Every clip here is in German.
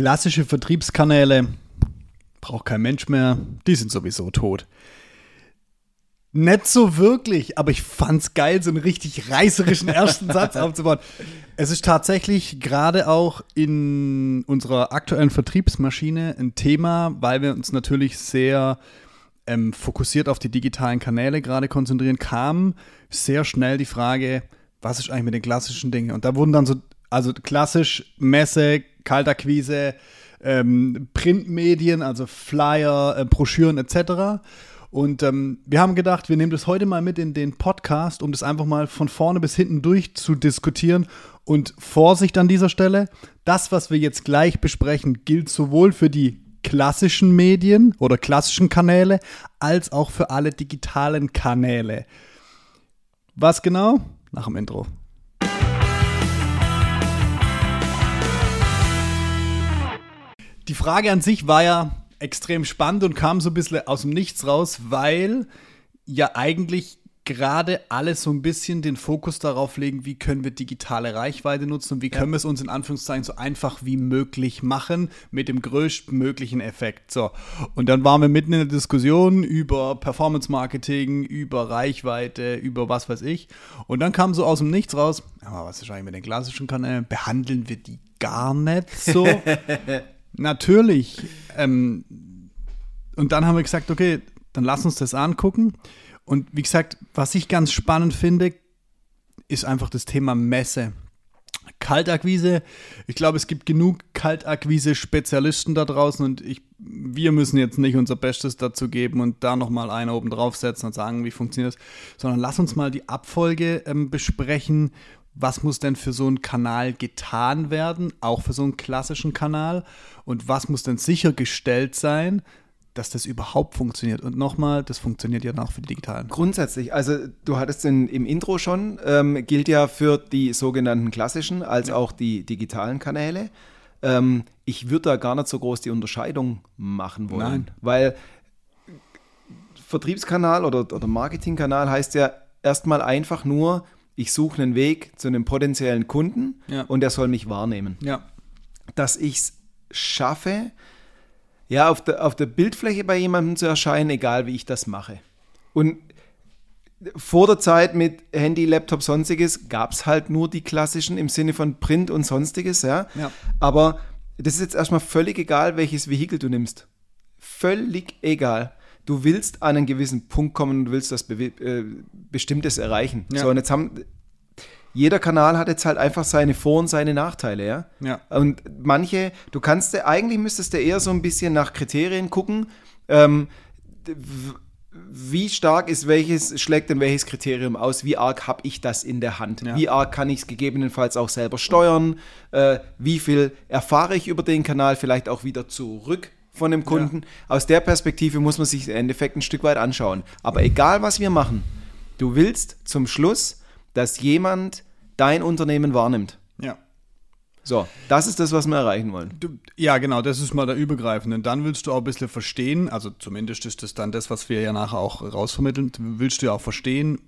Klassische Vertriebskanäle braucht kein Mensch mehr, die sind sowieso tot. Nicht so wirklich, aber ich fand's geil, so einen richtig reißerischen ersten Satz aufzubauen. Es ist tatsächlich gerade auch in unserer aktuellen Vertriebsmaschine ein Thema, weil wir uns natürlich sehr ähm, fokussiert auf die digitalen Kanäle gerade konzentrieren, kam sehr schnell die Frage, was ist eigentlich mit den klassischen Dingen? Und da wurden dann so, also klassisch Messe, Kaltakquise, ähm, Printmedien, also Flyer, äh, Broschüren etc. Und ähm, wir haben gedacht, wir nehmen das heute mal mit in den Podcast, um das einfach mal von vorne bis hinten durch zu diskutieren. Und Vorsicht an dieser Stelle, das, was wir jetzt gleich besprechen, gilt sowohl für die klassischen Medien oder klassischen Kanäle als auch für alle digitalen Kanäle. Was genau? Nach dem Intro. Die Frage an sich war ja extrem spannend und kam so ein bisschen aus dem Nichts raus, weil ja eigentlich gerade alle so ein bisschen den Fokus darauf legen, wie können wir digitale Reichweite nutzen und wie können wir es uns in Anführungszeichen so einfach wie möglich machen mit dem größtmöglichen Effekt. So. Und dann waren wir mitten in der Diskussion über Performance Marketing, über Reichweite, über was weiß ich. Und dann kam so aus dem Nichts raus, aber was ist eigentlich mit den klassischen Kanälen? Behandeln wir die gar nicht so? Natürlich. Ähm, und dann haben wir gesagt, okay, dann lass uns das angucken. Und wie gesagt, was ich ganz spannend finde, ist einfach das Thema Messe. Kaltakquise, ich glaube, es gibt genug Kaltakquise-Spezialisten da draußen und ich, wir müssen jetzt nicht unser Bestes dazu geben und da nochmal einen oben draufsetzen und sagen, wie funktioniert das, sondern lass uns mal die Abfolge ähm, besprechen. Was muss denn für so einen Kanal getan werden, auch für so einen klassischen Kanal? Und was muss denn sichergestellt sein, dass das überhaupt funktioniert. Und nochmal, das funktioniert ja auch für die digitalen. Grundsätzlich, also du hattest in, im Intro schon, ähm, gilt ja für die sogenannten klassischen als ja. auch die digitalen Kanäle. Ähm, ich würde da gar nicht so groß die Unterscheidung machen wollen, Nein. weil Vertriebskanal oder, oder Marketingkanal heißt ja erstmal einfach nur, ich suche einen Weg zu einem potenziellen Kunden ja. und der soll mich wahrnehmen. Ja. Dass ich es schaffe, ja, auf der, auf der Bildfläche bei jemandem zu erscheinen, egal wie ich das mache. Und vor der Zeit mit Handy, Laptop, sonstiges gab es halt nur die klassischen im Sinne von Print und sonstiges, ja. ja. Aber das ist jetzt erstmal völlig egal, welches Vehikel du nimmst. Völlig egal. Du willst an einen gewissen Punkt kommen und willst was Be äh, Bestimmtes erreichen. Ja. So, und jetzt haben jeder Kanal hat jetzt halt einfach seine Vor- und seine Nachteile, ja. ja. Und manche, du kannst, eigentlich müsstest du eher so ein bisschen nach Kriterien gucken, ähm, wie stark ist welches, schlägt denn welches Kriterium aus, wie arg habe ich das in der Hand, ja. wie arg kann ich es gegebenenfalls auch selber steuern, äh, wie viel erfahre ich über den Kanal vielleicht auch wieder zurück von dem Kunden. Ja. Aus der Perspektive muss man sich im Endeffekt ein Stück weit anschauen. Aber egal, was wir machen, du willst zum Schluss dass jemand dein Unternehmen wahrnimmt. Ja. So, das ist das, was wir erreichen wollen. Du, ja, genau, das ist mal der Übergreifende. Und dann willst du auch ein bisschen verstehen, also zumindest ist das dann das, was wir ja nachher auch rausvermitteln, willst du ja auch verstehen,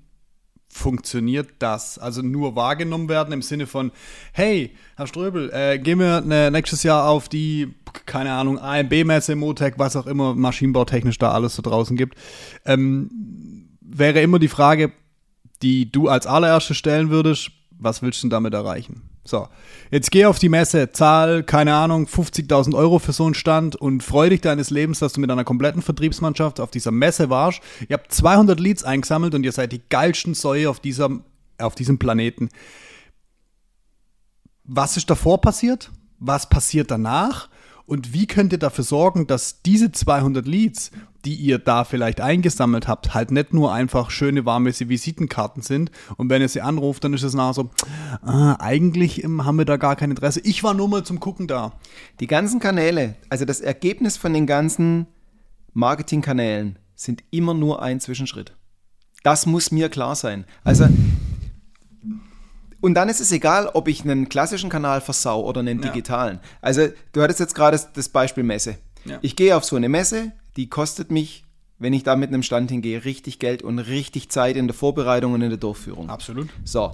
funktioniert das? Also nur wahrgenommen werden im Sinne von, hey, Herr Ströbel, äh, gehen wir ne, nächstes Jahr auf die, keine Ahnung, AMB-Messe, Motec, was auch immer maschinenbautechnisch da alles so draußen gibt. Ähm, wäre immer die Frage, die du als allererstes stellen würdest, was willst du denn damit erreichen? So, jetzt geh auf die Messe, zahl, keine Ahnung, 50.000 Euro für so einen Stand und freu dich deines Lebens, dass du mit einer kompletten Vertriebsmannschaft auf dieser Messe warst. Ihr habt 200 Leads eingesammelt und ihr seid die geilsten Säue auf, dieser, auf diesem Planeten. Was ist davor passiert? Was passiert danach? Und wie könnt ihr dafür sorgen, dass diese 200 Leads, die ihr da vielleicht eingesammelt habt, halt nicht nur einfach schöne, warme Visitenkarten sind. Und wenn ihr sie anruft, dann ist es nachher so, ah, eigentlich ähm, haben wir da gar kein Interesse. Ich war nur mal zum Gucken da. Die ganzen Kanäle, also das Ergebnis von den ganzen Marketingkanälen sind immer nur ein Zwischenschritt. Das muss mir klar sein. Also und dann ist es egal, ob ich einen klassischen Kanal versau oder einen digitalen. Ja. Also, du hattest jetzt gerade das Beispiel Messe. Ja. Ich gehe auf so eine Messe, die kostet mich, wenn ich da mit einem Stand hingehe, richtig Geld und richtig Zeit in der Vorbereitung und in der Durchführung. Absolut. So,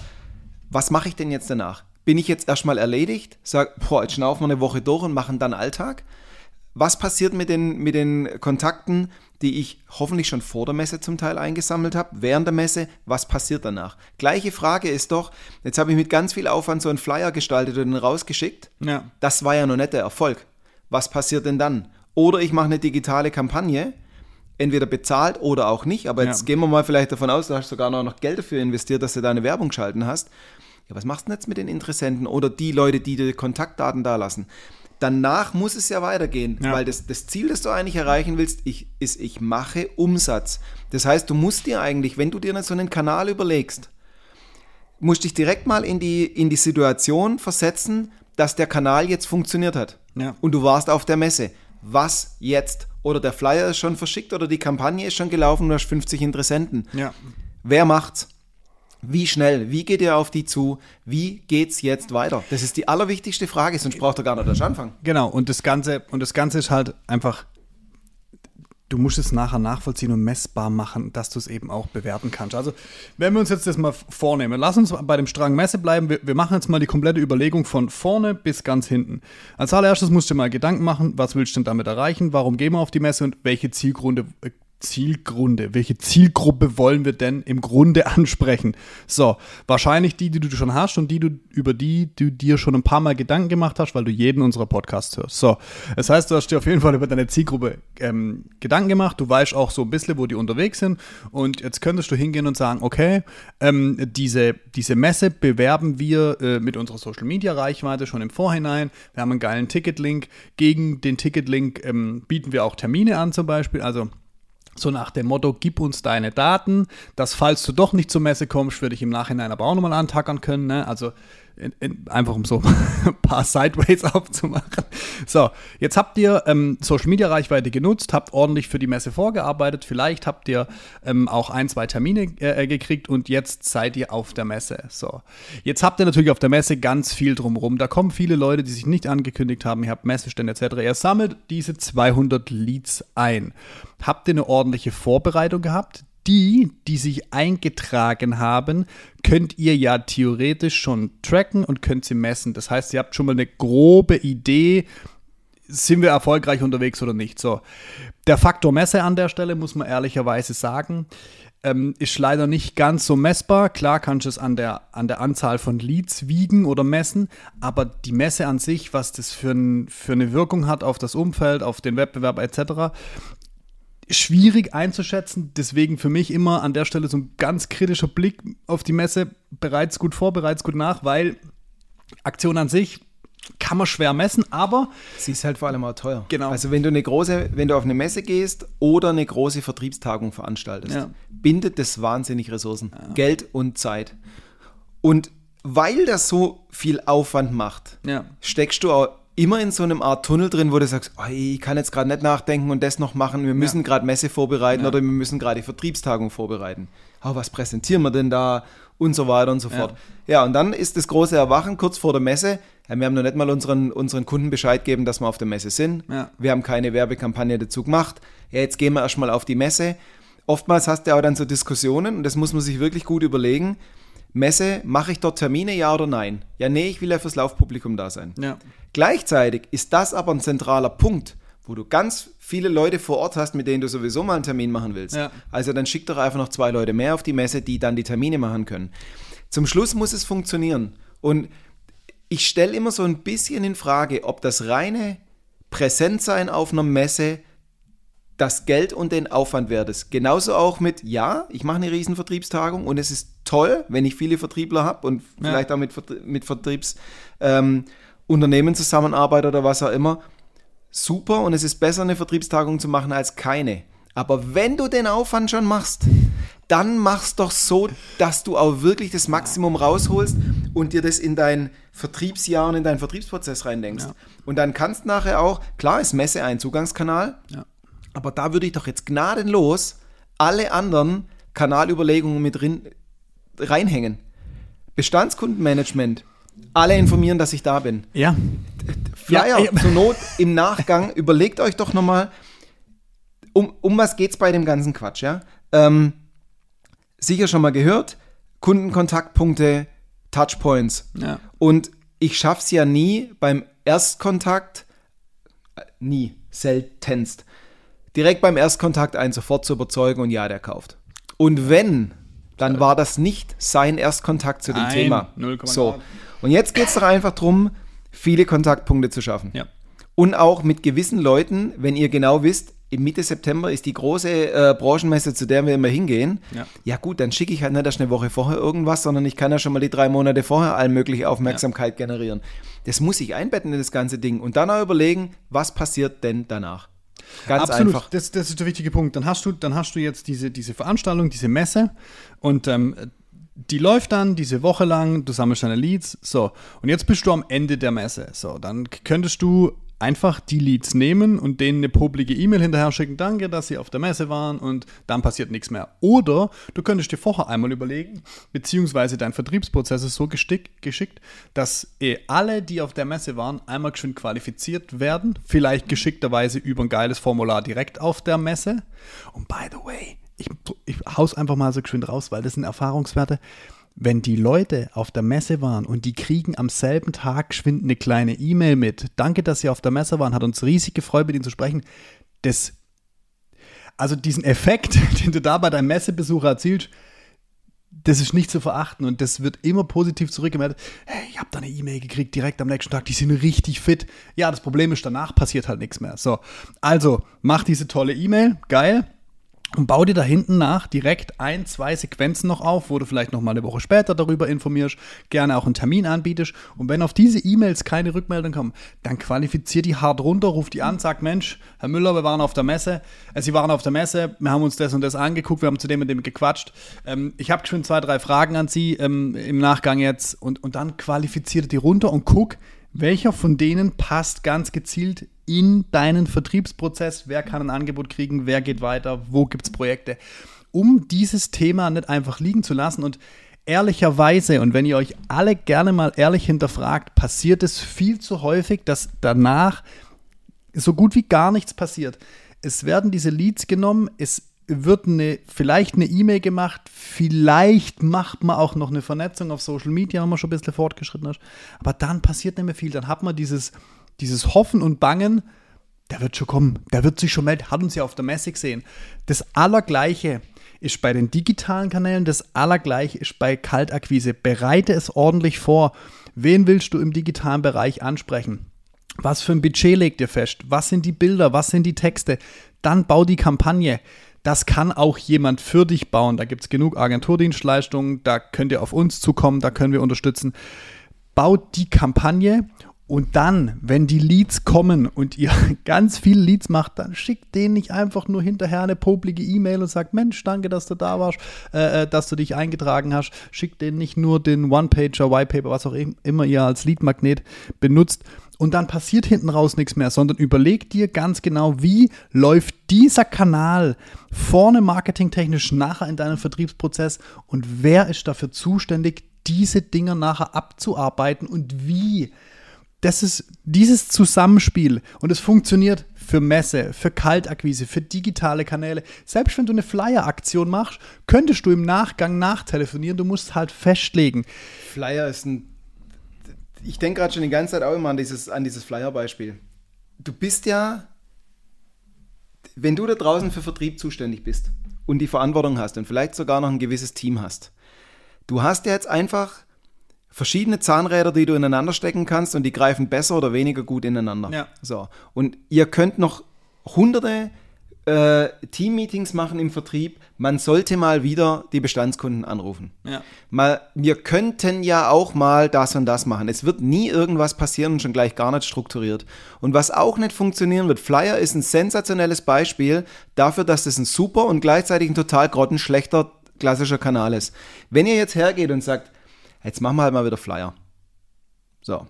was mache ich denn jetzt danach? bin ich jetzt erstmal erledigt, sage, boah, jetzt schnaufen wir eine Woche durch und machen dann Alltag. Was passiert mit den, mit den Kontakten, die ich hoffentlich schon vor der Messe zum Teil eingesammelt habe, während der Messe, was passiert danach? Gleiche Frage ist doch, jetzt habe ich mit ganz viel Aufwand so einen Flyer gestaltet und den rausgeschickt. Ja. Das war ja noch nicht der Erfolg. Was passiert denn dann? Oder ich mache eine digitale Kampagne, entweder bezahlt oder auch nicht, aber jetzt Ja. gehen wir mal vielleicht davon aus, du hast sogar noch Geld dafür investiert, dass du deine Werbung schalten hast. Ja, was machst du denn jetzt mit den Interessenten oder die Leute, die dir Kontaktdaten da lassen? Danach muss es ja weitergehen, Ja. weil das, das Ziel, das du eigentlich erreichen willst, ich, ist, ich mache Umsatz. Das heißt, du musst dir eigentlich, wenn du dir so einen Kanal überlegst, musst dich direkt mal in die, in die Situation versetzen, dass der Kanal jetzt funktioniert hat. Ja. Und du warst auf der Messe. Was jetzt? Oder der Flyer ist schon verschickt oder die Kampagne ist schon gelaufen und du hast 50 Interessenten. Ja. Wer macht's? Wie schnell? Wie geht ihr auf die zu? Wie geht's jetzt weiter? Das ist die allerwichtigste Frage, sonst braucht ihr gar nicht erst anfangen. Genau, und das Ganze, und das Ganze ist halt einfach, du musst es nachher nachvollziehen und messbar machen, dass du es eben auch bewerten kannst. Also, wenn wir uns jetzt das mal vornehmen, lass uns bei dem Strang Messe bleiben. Wir, wir machen jetzt mal die komplette Überlegung von vorne bis ganz hinten. Als allererstes musst du dir mal Gedanken machen, was willst du denn damit erreichen? Warum gehen wir auf die Messe und welche Zielgründe, Zielgründe, welche Zielgruppe wollen wir denn im Grunde ansprechen? So, wahrscheinlich die, die du schon hast und die du, über die du dir schon ein paar Mal Gedanken gemacht hast, weil du jeden unserer Podcasts hörst. So, das heißt, du hast dir auf jeden Fall über deine Zielgruppe ähm, Gedanken gemacht, du weißt auch so ein bisschen, wo die unterwegs sind und jetzt könntest du hingehen und sagen, okay, ähm, diese, diese Messe bewerben wir äh, mit unserer Social Media Reichweite schon im Vorhinein. Wir haben einen geilen Ticketlink. Gegen den Ticketlink ähm, bieten wir auch Termine an zum Beispiel. Also so nach dem Motto, gib uns deine Daten, dass falls du doch nicht zur Messe kommst, würde ich im Nachhinein aber auch nochmal antackern können. Ne? Also in, in, einfach um so ein paar Sideways aufzumachen. So, jetzt habt ihr ähm, Social Media Reichweite genutzt, habt ordentlich für die Messe vorgearbeitet, vielleicht habt ihr ähm, auch ein, zwei Termine äh, gekriegt und jetzt seid ihr auf der Messe. So, jetzt habt ihr natürlich auf der Messe ganz viel drumherum. Da kommen viele Leute, die sich nicht angekündigt haben, ihr habt Messestände etc. Ihr sammelt diese 200 Leads ein. Habt ihr eine ordentliche Vorbereitung gehabt? Die, die sich eingetragen haben, könnt ihr ja theoretisch schon tracken und könnt sie messen. Das heißt, ihr habt schon mal eine grobe Idee, sind wir erfolgreich unterwegs oder nicht. So, der Faktor Messe an der Stelle, muss man ehrlicherweise sagen, ähm, ist leider nicht ganz so messbar. Klar kannst du es an der, an der Anzahl von Leads wiegen oder messen, aber die Messe an sich, was das für, ein, für eine Wirkung hat auf das Umfeld, auf den Wettbewerb etc., schwierig einzuschätzen. Deswegen für mich immer an der Stelle so ein ganz kritischer Blick auf die Messe. Bereits gut vor, bereits gut nach, weil Aktion an sich kann man schwer messen, aber Sie ist halt vor allem auch teuer. Genau. Also wenn du eine große, wenn du auf eine Messe gehst oder eine große Vertriebstagung veranstaltest, Ja. bindet das wahnsinnig Ressourcen, Geld und Zeit. Und weil das so viel Aufwand macht, Ja. steckst du auch immer in so einem Art Tunnel drin, wo du sagst, oh, ich kann jetzt gerade nicht nachdenken und das noch machen, wir müssen gerade Messe vorbereiten oder wir müssen gerade die Vertriebstagung vorbereiten. Oh, was präsentieren wir denn da? Und so weiter und so fort. Ja, und dann ist das große Erwachen kurz vor der Messe. Ja, wir haben noch nicht mal unseren, unseren Kunden Bescheid gegeben, dass wir auf der Messe sind. Ja. Wir haben keine Werbekampagne dazu gemacht. Ja, jetzt gehen wir erstmal auf die Messe. Oftmals hast du auch dann so Diskussionen und das muss man sich wirklich gut überlegen. Messe, mache ich dort Termine, ja oder nein? Ja, nee, ich will ja fürs Laufpublikum da sein. Ja. Gleichzeitig ist das aber ein zentraler Punkt, wo du ganz viele Leute vor Ort hast, mit denen du sowieso mal einen Termin machen willst. Ja. Also dann schick doch einfach noch zwei Leute mehr auf die Messe, die dann die Termine machen können. Zum Schluss muss es funktionieren. Und ich stelle immer so ein bisschen in Frage, ob das reine Präsentsein auf einer Messe das Geld und den Aufwand wert ist. Genauso auch mit, ja, ich mache eine riesen Vertriebstagung und es ist toll, wenn ich viele Vertriebler habe und Ja. vielleicht auch mit, mit Vertriebsunternehmen ähm, zusammenarbeite oder was auch immer. Super und es ist besser, eine Vertriebstagung zu machen als keine. Aber wenn du den Aufwand schon machst, dann mach's doch so, dass du auch wirklich das Maximum rausholst und dir das in dein Vertriebsjahr und in deinen Vertriebsprozess reindenkst. Ja. Und dann kannst nachher auch, klar ist Messe ein Zugangskanal, Ja. Aber da würde ich doch jetzt gnadenlos alle anderen Kanalüberlegungen mit drin, reinhängen. Bestandskundenmanagement. Alle informieren, dass ich da bin. Ja. Flyer Ja, ja. zur Not im Nachgang. Überlegt euch doch nochmal, um, um was geht es bei dem ganzen Quatsch, ja? Ähm, sicher schon mal gehört, Kundenkontaktpunkte, Touchpoints. Ja. Und ich schaffe es ja nie beim Erstkontakt, äh, nie, seltenst, direkt beim Erstkontakt einen sofort zu überzeugen und ja, der kauft. Und wenn, dann war das nicht sein Erstkontakt zu dem Nein, Thema. 0,0. So. Und jetzt geht es doch einfach darum, viele Kontaktpunkte zu schaffen. Ja. Und auch mit gewissen Leuten, wenn ihr genau wisst, im Mitte September ist die große äh, Branchenmesse, zu der wir immer hingehen. Ja. gut, dann schicke ich halt nicht erst eine Woche vorher irgendwas, sondern ich kann ja schon mal die drei Monate vorher allmögliche Aufmerksamkeit generieren. Das muss ich einbetten in das ganze Ding und dann auch überlegen, was passiert denn danach. Ganz Absolut, einfach. Das, das ist der wichtige Punkt. Dann hast du, dann hast du jetzt diese, diese Veranstaltung, diese Messe und ähm, die läuft dann diese Woche lang, du sammelst deine Leads, so. Und jetzt bist du am Ende der Messe. So, dann könntest du einfach die Leads nehmen und denen eine publige E-Mail hinterher schicken, danke, dass sie auf der Messe waren und dann passiert nichts mehr. Oder du könntest dir vorher einmal überlegen, beziehungsweise dein Vertriebsprozess ist so gestick, geschickt, dass eh alle, die auf der Messe waren, einmal geschwind qualifiziert werden, vielleicht geschickterweise über ein geiles Formular direkt auf der Messe. Und by the way, ich, ich hau's einfach mal so geschwind raus, weil das sind Erfahrungswerte wenn die Leute auf der Messe waren und die kriegen am selben Tag geschwind eine kleine E-Mail mit, danke, dass Sie auf der Messe waren, hat uns riesig gefreut, mit Ihnen zu sprechen, das, also diesen Effekt, den du da bei deinem Messebesuch erzielst, das ist nicht zu verachten und das wird immer positiv zurückgemeldet. Hey, ich habe da eine E-Mail gekriegt direkt am nächsten Tag, die sind richtig fit. Ja, das Problem ist, danach passiert halt nichts mehr. So, also mach diese tolle E-Mail, geil und bau dir da hinten nach direkt ein, zwei Sequenzen noch auf, wo du vielleicht noch mal eine Woche später darüber informierst, gerne auch einen Termin anbietest. Und wenn auf diese E-Mails keine Rückmeldung kommen, dann qualifizier die hart runter, ruf die an, sag, Mensch, Herr Müller, wir waren auf der Messe, äh, Sie waren auf der Messe, wir haben uns das und das angeguckt, wir haben zu dem und dem gequatscht. Ähm, ich habe schon zwei, drei Fragen an Sie ähm, im Nachgang jetzt und, und dann qualifiziert die runter und guck, welcher von denen passt ganz gezielt in deinen Vertriebsprozess? Wer kann ein Angebot kriegen? Wer geht weiter? Wo gibt es Projekte? Um dieses Thema nicht einfach liegen zu lassen und ehrlicherweise, und wenn ihr euch alle gerne mal ehrlich hinterfragt, passiert es viel zu häufig, dass danach so gut wie gar nichts passiert. Es werden diese Leads genommen, es wird eine, vielleicht eine E-Mail gemacht, vielleicht macht man auch noch eine Vernetzung auf Social Media, wenn man schon ein bisschen fortgeschritten ist. Aber dann passiert nicht mehr viel. Dann hat man dieses, dieses Hoffen und Bangen, der wird schon kommen, der wird sich schon melden, hat uns ja auf der Messe gesehen. Das Allergleiche ist bei den digitalen Kanälen, das Allergleiche ist bei Kaltakquise. Bereite es ordentlich vor. Wen willst du im digitalen Bereich ansprechen? Was für ein Budget legt ihr fest? Was sind die Bilder? Was sind die Texte? Dann bau die Kampagne. Das kann auch jemand für dich bauen. Da gibt es genug Agenturdienstleistungen, da könnt ihr auf uns zukommen, da können wir unterstützen. Baut die Kampagne und dann, wenn die Leads kommen und ihr ganz viele Leads macht, dann schickt denen nicht einfach nur hinterher eine poplige E-Mail und sagt, Mensch, danke, dass du da warst, äh, äh dass du dich eingetragen hast. Schickt denen nicht nur den One-Pager, White-Paper, was auch immer ihr als Lead-Magnet benutzt. Und dann passiert hinten raus nichts mehr, sondern überleg dir ganz genau, wie läuft dieser Kanal vorne marketingtechnisch nachher in deinem Vertriebsprozess und wer ist dafür zuständig, diese Dinger nachher abzuarbeiten und wie das ist dieses Zusammenspiel und es funktioniert für Messe, für Kaltakquise, für digitale Kanäle. Selbst wenn du eine Flyer-Aktion machst, könntest du im Nachgang nachtelefonieren. Du musst halt festlegen. Flyer ist ein. Ich denke gerade schon die ganze Zeit auch immer an dieses, an dieses Flyer-Beispiel. Du bist ja, wenn du da draußen für Vertrieb zuständig bist und die Verantwortung hast und vielleicht sogar noch ein gewisses Team hast, du hast ja jetzt einfach verschiedene Zahnräder, die du ineinander stecken kannst und die greifen besser oder weniger gut ineinander. Ja. So. Und ihr könnt noch hunderte äh, Team-Meetings machen im Vertrieb. Man sollte mal wieder die Bestandskunden anrufen. Ja. Mal, wir könnten ja auch mal das und das machen. Es wird nie irgendwas passieren und schon gleich gar nicht strukturiert. Und was auch nicht funktionieren wird, Flyer ist ein sensationelles Beispiel dafür, dass das ein super und gleichzeitig ein total grottenschlechter klassischer Kanal ist. Wenn ihr jetzt hergeht und sagt, jetzt machen wir halt mal wieder Flyer. So.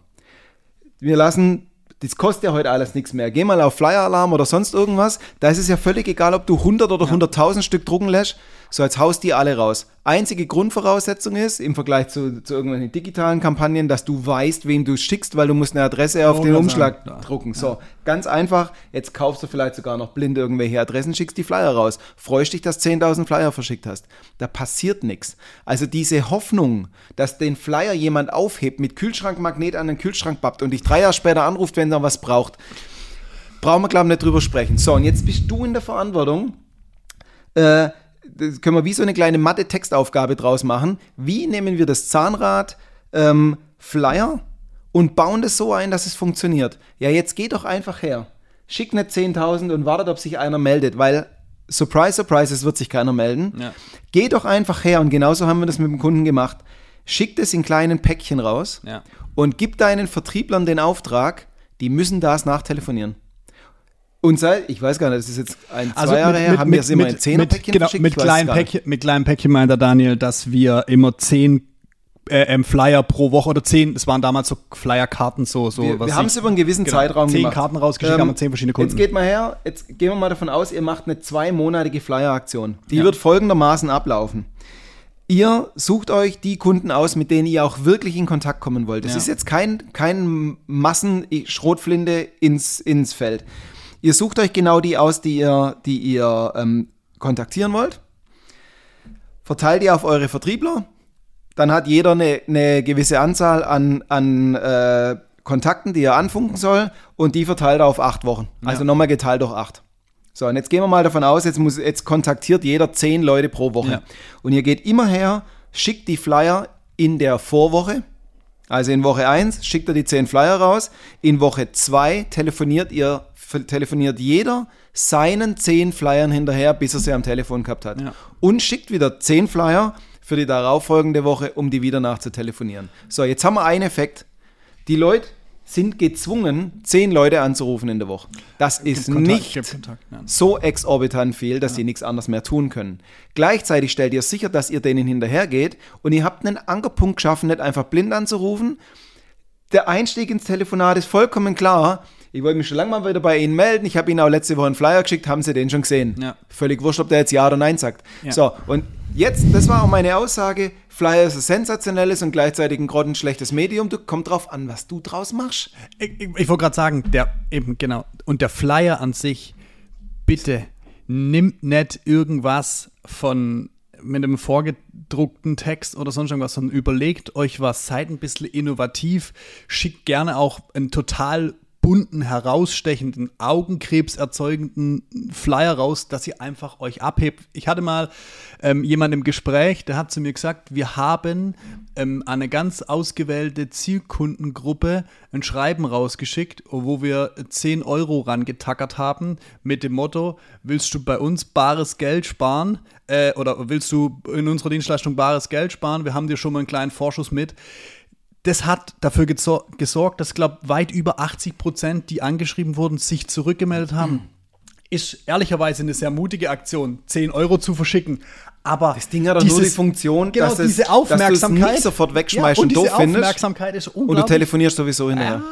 Wir lassen das kostet ja heute alles nichts mehr. Geh mal auf Flyer-Alarm oder sonst irgendwas. Da ist es ja völlig egal, ob du 100 oder 100.000 Stück drucken lässt. So, jetzt haust die alle raus. Einzige Grundvoraussetzung ist, im Vergleich zu, zu irgendwelchen digitalen Kampagnen, dass du weißt, wem du schickst, weil du musst eine Adresse auf Oh, den Umschlag ja. drucken. So, ganz einfach. Jetzt kaufst du vielleicht sogar noch blind irgendwelche Adressen, schickst die Flyer raus. Freust dich, dass 10.000 Flyer verschickt hast. Da passiert nichts. Also diese Hoffnung, dass den Flyer jemand aufhebt, mit Kühlschrankmagnet an den Kühlschrank pappt und dich drei Jahre später anruft, wenn er was braucht, brauchen wir, glaube ich, nicht drüber sprechen. So, und jetzt bist du in der Verantwortung, äh, das können wir wie so eine kleine Mathe-Textaufgabe draus machen. Wie nehmen wir das Zahnrad ähm, Flyer und bauen das so ein, dass es funktioniert? Ja, jetzt geh doch einfach her. Schick nicht 10.000 und wartet, ob sich einer meldet, weil Surprise, surprise, es wird sich keiner melden. Ja. Geh doch einfach her und genauso haben wir das mit dem Kunden gemacht. Schick das in kleinen Päckchen raus Ja. und gib deinen Vertrieblern den Auftrag, die müssen das nachtelefonieren. Und seit, ich weiß gar nicht, das ist jetzt ein, zwei Also Jahre mit, her, mit, haben wir es immer in mit, Zehnerpäckchen mit, genau, verschickt? mit, kleinen. Päckchen, mit kleinen Päckchen meint der Daniel, dass wir immer zehn äh, ähm, Flyer pro Woche oder zehn, es waren damals so Flyerkarten, so, so Wir, was wir haben es über einen gewissen genau, Zeitraum zehn gemacht. Karten rausgeschickt, haben wir zehn verschiedene Kunden. Jetzt geht mal her, jetzt gehen wir mal davon aus, ihr macht eine zweimonatige Flyer-Aktion. Die Ja. wird folgendermaßen ablaufen. Ihr sucht euch die Kunden aus, mit denen ihr auch wirklich in Kontakt kommen wollt. Das Ja. ist jetzt kein, kein Massen-Schrotflinte ins, ins Feld. Ihr sucht euch genau die aus, die ihr, die ihr ähm, kontaktieren wollt. Verteilt die auf eure Vertriebler. Dann hat jeder eine, eine gewisse Anzahl an, an äh, Kontakten, die er anfunken soll. Und die verteilt er auf acht Wochen. Also Ja. nochmal geteilt durch acht. So, und jetzt gehen wir mal davon aus, jetzt, muss, jetzt kontaktiert jeder zehn Leute pro Woche. Ja. Und ihr geht immer her, schickt die Flyer in der Vorwoche. Also in Woche 1 schickt er die 10 Flyer raus. In Woche 2 telefoniert ihr, telefoniert jeder seinen 10 Flyern hinterher, bis er sie am Telefon gehabt hat. Ja. Und schickt wieder 10 Flyer für die darauffolgende Woche, um die wieder nachzutelefonieren. So, jetzt haben wir einen Effekt. Die Leute sind gezwungen, 10 Leute anzurufen in der Woche. Das ist Kontakt, nicht Kontakt, ja. so exorbitant viel, dass sie nichts anderes mehr tun können. Gleichzeitig stellt ihr sicher, dass ihr denen hinterhergeht und ihr habt einen Ankerpunkt geschaffen, nicht einfach blind anzurufen. Der Einstieg ins Telefonat ist vollkommen klar. Ich wollte mich schon lange mal wieder bei Ihnen melden. Ich habe Ihnen auch letzte Woche einen Flyer geschickt, haben Sie den schon gesehen? Ja. Völlig wurscht, ob der jetzt Ja oder Nein sagt. Ja. So, und jetzt, das war auch meine Aussage. Flyer ist ein sensationelles und gleichzeitig ein grottenschlechtes Medium. Du kommt drauf an, was du draus machst. Ich, ich, ich wollte gerade sagen, der eben genau. Und der Flyer an sich, bitte nimmt nicht irgendwas von mit einem vorgedruckten Text oder sonst irgendwas, sondern überlegt euch was, seid ein bisschen innovativ, schickt gerne auch einen total bunten, herausstechenden, Augenkrebs erzeugenden Flyer raus, dass ihr einfach euch abhebt. Ich hatte mal ähm, jemanden im Gespräch, der hat zu mir gesagt, wir haben ähm, eine ganz ausgewählte Zielkundengruppe ein Schreiben rausgeschickt, wo wir 10 Euro rangetackert haben mit dem Motto, willst du bei uns bares Geld sparen äh, oder willst du in unserer Dienstleistung bares Geld sparen? Wir haben dir schon mal einen kleinen Vorschuss mit das hat dafür gesor- gesorgt, dass, glaube weit über 80 Prozent, die angeschrieben wurden, sich zurückgemeldet haben. Ist ehrlicherweise eine sehr mutige Aktion, 10 Euro zu verschicken. Aber Das Ding hat doch nur die Funktion, genau, dass es- diese dass du es Aufmerksamkeit. nicht sofort wegschmeißt ja, und und doof findest. Aufmerksamkeit Und du telefonierst sowieso hinterher.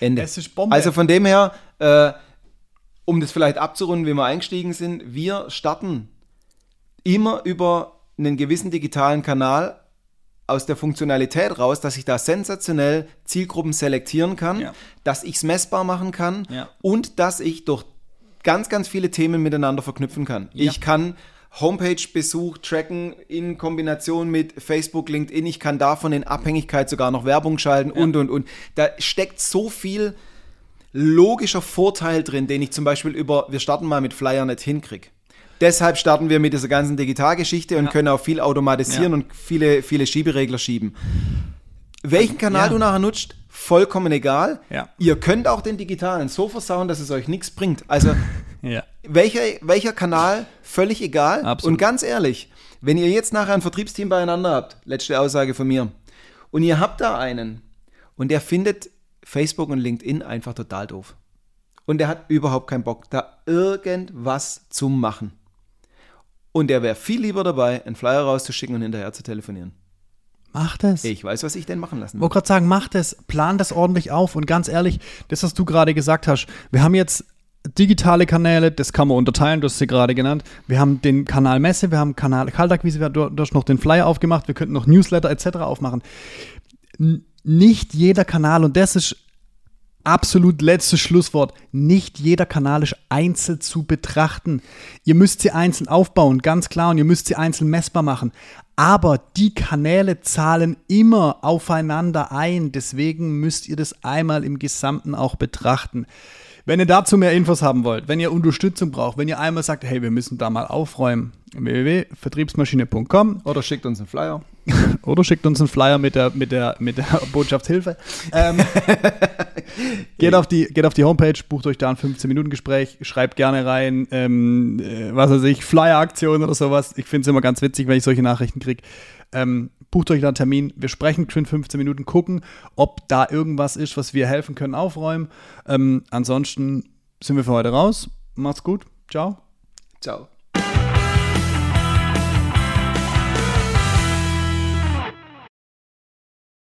Ende. Ist Bombe. Also von dem her, äh, um das vielleicht abzurunden, wie wir eingestiegen sind, wir starten immer über einen gewissen digitalen Kanal aus der Funktionalität raus, dass ich da sensationell Zielgruppen selektieren kann, Ja. dass ich es messbar machen kann Ja. und dass ich durch ganz, ganz viele Themen miteinander verknüpfen kann. Ja. Ich kann Homepage-Besuch tracken in Kombination mit Facebook, LinkedIn. Ich kann davon in Abhängigkeit sogar noch Werbung schalten und, und, und. Da steckt so viel logischer Vorteil drin, den ich zum Beispiel über, wir starten mal mit Flyer nicht hinkriege. Deshalb starten wir mit dieser ganzen Digitalgeschichte und Ja. können auch viel automatisieren Ja. und viele, viele Schieberegler schieben. Welchen Kanal Ja. du nachher nutzt, vollkommen egal. Ja. Ihr könnt auch den digitalen so versauen, dass es euch nichts bringt. Also welcher, welcher Kanal, völlig egal. Absolut. Und ganz ehrlich, wenn ihr jetzt nachher ein Vertriebsteam beieinander habt, letzte Aussage von mir, und ihr habt da einen und der findet Facebook und LinkedIn einfach total doof. Und der hat überhaupt keinen Bock, da irgendwas zu machen. Und der wäre viel lieber dabei, einen Flyer rauszuschicken und hinterher zu telefonieren. Mach das. Ich weiß, was ich denn machen lassen Ich wollte gerade sagen, mach das, plan das ordentlich auf und ganz ehrlich, das, was du gerade gesagt hast, wir haben jetzt digitale Kanäle, das kann man unterteilen, du hast sie gerade genannt. Wir haben den Kanal Messe, wir haben Kanal Kaltakquise, wir haben durch noch den Flyer aufgemacht, wir könnten noch Newsletter etc. aufmachen. N nicht jeder Kanal, und das ist absolut letztes Schlusswort. Nicht jeder Kanal ist einzeln zu betrachten. Ihr müsst sie einzeln aufbauen, ganz klar, und ihr müsst sie einzeln messbar machen. Aber die Kanäle zahlen immer aufeinander ein. Deswegen müsst ihr das einmal im Gesamten auch betrachten. Wenn ihr dazu mehr Infos haben wollt, wenn ihr Unterstützung braucht, wenn ihr einmal sagt, hey, wir müssen da mal aufräumen, www.vertriebsmaschine.com Oder schickt uns einen Flyer. oder schickt uns einen Flyer mit der, mit der, mit der Botschaftshilfe. Ähm, geht, auf die, geht auf die Homepage, bucht euch da ein 15-Minuten-Gespräch, schreibt gerne rein, ähm, äh, was weiß ich, Flyer-Aktion oder sowas. Ich finde es immer ganz witzig, wenn ich solche Nachrichten kriege. Ähm, bucht euch da einen Termin, wir sprechen für 15 Minuten, gucken, ob da irgendwas ist, was wir helfen können, aufräumen. Ähm, ansonsten sind wir für heute raus. Macht's gut. Ciao. Ciao.